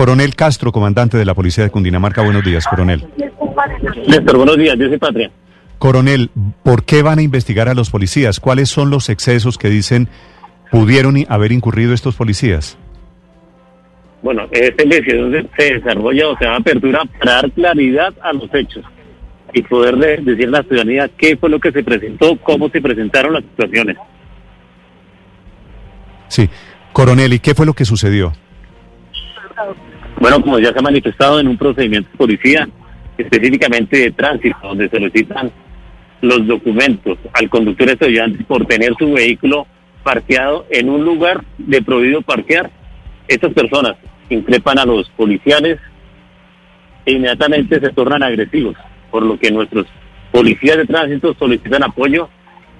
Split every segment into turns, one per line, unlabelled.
Coronel Castro, comandante de la Policía de Cundinamarca, buenos días, coronel.
Néstor, buenos días, yo soy Patria.
Coronel, ¿por qué van a investigar a los policías? ¿Cuáles son los excesos que dicen pudieron haber incurrido estos policías?
Bueno, esta investigación se desarrolla o se da apertura para dar claridad a los hechos y poder decir a la ciudadanía qué fue lo que se presentó, cómo se presentaron las situaciones.
Sí, coronel, ¿y qué fue lo que sucedió?
Bueno, como ya se ha manifestado en un procedimiento de policía, específicamente de tránsito, donde se los documentos al conductor estudiante por tener su vehículo parqueado en un lugar de prohibido parquear, estas personas increpan a los policiales e inmediatamente se tornan agresivos, por lo que nuestros policías de tránsito solicitan apoyo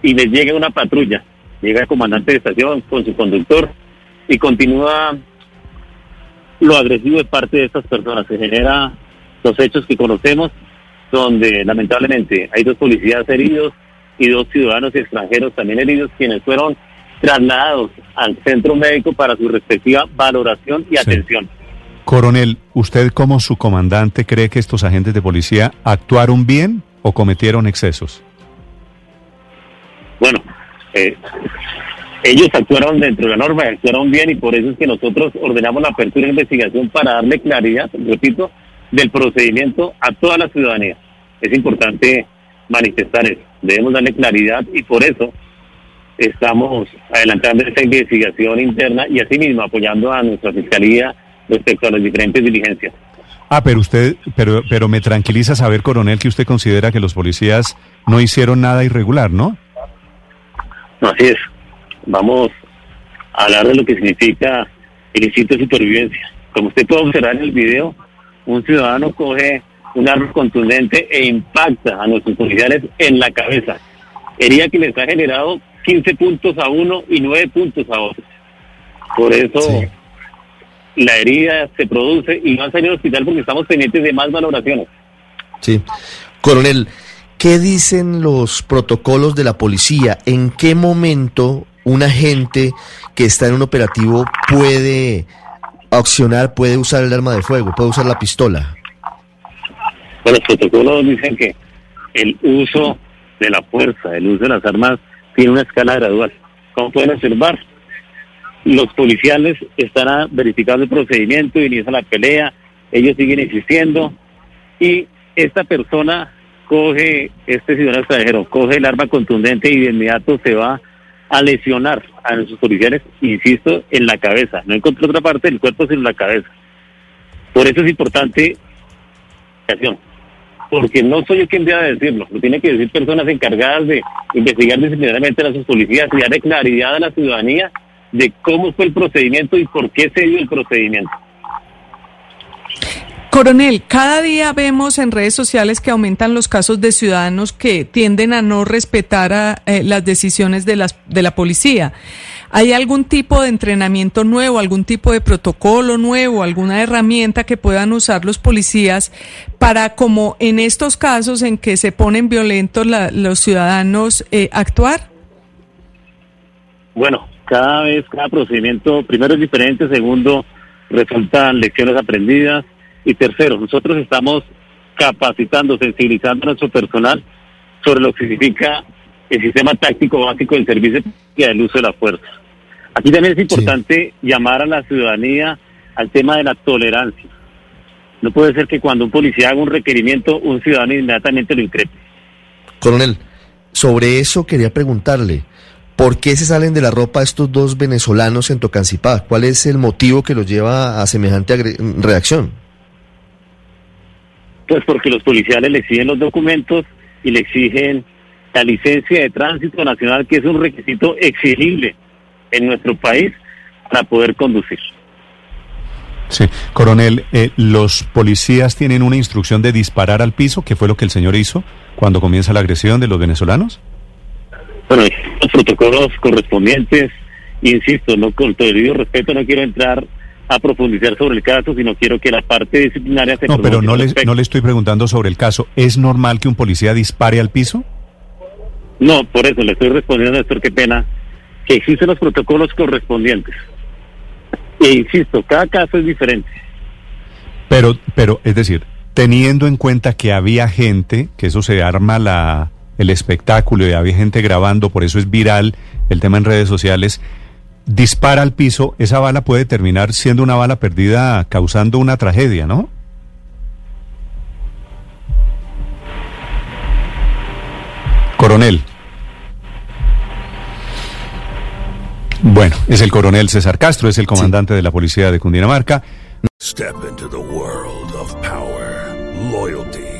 y les llega una patrulla, llega el comandante de estación con su conductor y continúa lo agresivo de parte de estas personas. Se genera los hechos que conocemos, donde lamentablemente hay dos policías heridos y dos ciudadanos extranjeros también heridos, quienes fueron trasladados al centro médico para su respectiva valoración y atención.
Coronel, ¿usted como su comandante cree que estos agentes de policía actuaron bien o cometieron excesos?
Bueno, eh, ellos actuaron dentro de la norma, actuaron bien y por eso es que nosotros ordenamos la apertura de investigación para darle claridad, repito, del procedimiento a toda la ciudadanía. Es importante manifestar eso, debemos darle claridad y por eso estamos adelantando esta investigación interna y asimismo apoyando a nuestra fiscalía respecto a las diferentes diligencias.
Ah, pero usted, pero, pero me tranquiliza saber, coronel, que usted considera que los policías no hicieron nada irregular, ¿no?
No, así es. Vamos a hablar de lo que significa el instinto de supervivencia. Como usted puede observar en el video, un ciudadano coge un arma contundente e impacta a nuestros policiales en la cabeza. Herida que les ha generado 15 puntos a uno y 9 puntos a otro. Por eso la herida se produce y no a salir al hospital porque estamos pendientes de más valoraciones.
Sí. Coronel, ¿qué dicen los protocolos de la policía? ¿En qué momento un agente que está en un operativo puede accionar, puede usar el arma de fuego, puede usar la pistola?
Bueno, los protocolos dicen que el uso de la fuerza, el uso de las armas tiene una escala gradual. Como pueden observar, los policiales están verificando el procedimiento, inicia la pelea, ellos siguen insistiendo y esta persona coge, este ciudadano extranjero, coge el arma contundente y de inmediato se va a lesionar a nuestros policiales, insisto, en la cabeza. No encontró otra parte del cuerpo sino la cabeza. Por eso es importante porque no soy yo quien debe decirlo, lo tiene que decir personas encargadas de investigar disciplinariamente a sus policías y darle claridad a la ciudadanía de cómo fue el procedimiento y por qué se dio el procedimiento.
Coronel, cada día vemos en redes sociales que aumentan los casos de ciudadanos que tienden a no respetar eh, las decisiones de la policía. ¿Hay algún tipo de entrenamiento nuevo, algún tipo de protocolo nuevo, alguna herramienta que puedan usar los policías para, como en estos casos en que se ponen violentos los ciudadanos, eh, actuar?
Bueno, cada vez, cada procedimiento, primero es diferente, segundo, resultan lecciones aprendidas y tercero, nosotros estamos capacitando, sensibilizando a nuestro personal sobre lo que significa el sistema táctico básico del servicio y el uso de la fuerza. Aquí también es importante llamar a la ciudadanía al tema de la tolerancia. No puede ser que cuando un policía haga un requerimiento, un ciudadano inmediatamente lo increpe.
Coronel, sobre eso quería preguntarle, ¿por qué se salen de la ropa estos dos venezolanos en Tocancipá? ¿Cuál es el motivo que los lleva a semejante reacción?
Pues porque los policiales le exigen los documentos y le exigen la licencia de tránsito nacional, que es un requisito exigible en nuestro país para poder conducir.
Sí, coronel, eh, ¿los policías tienen una instrucción de disparar al piso, que fue lo que el señor hizo cuando comienza la agresión de los venezolanos?
Bueno, los protocolos correspondientes, insisto, no con todo el debido respeto, no quiero entrar a profundizar sobre el caso, sino quiero que la parte disciplinaria se...
No, pero no le, no le estoy preguntando sobre el caso. ¿Es normal que un policía dispare al piso?
No, por eso le estoy respondiendo, Néstor, qué pena, que existen los protocolos correspondientes. E insisto, cada caso es diferente.
Pero, pero, es decir, teniendo en cuenta que había gente, que eso se arma la, el espectáculo y había gente grabando, por eso es viral el tema en redes sociales, dispara al piso, esa bala puede terminar siendo una bala perdida causando una tragedia, ¿no? Coronel. Bueno, es el coronel César Castro, es el comandante de la policía de Cundinamarca.
Step into the world of power, loyalty,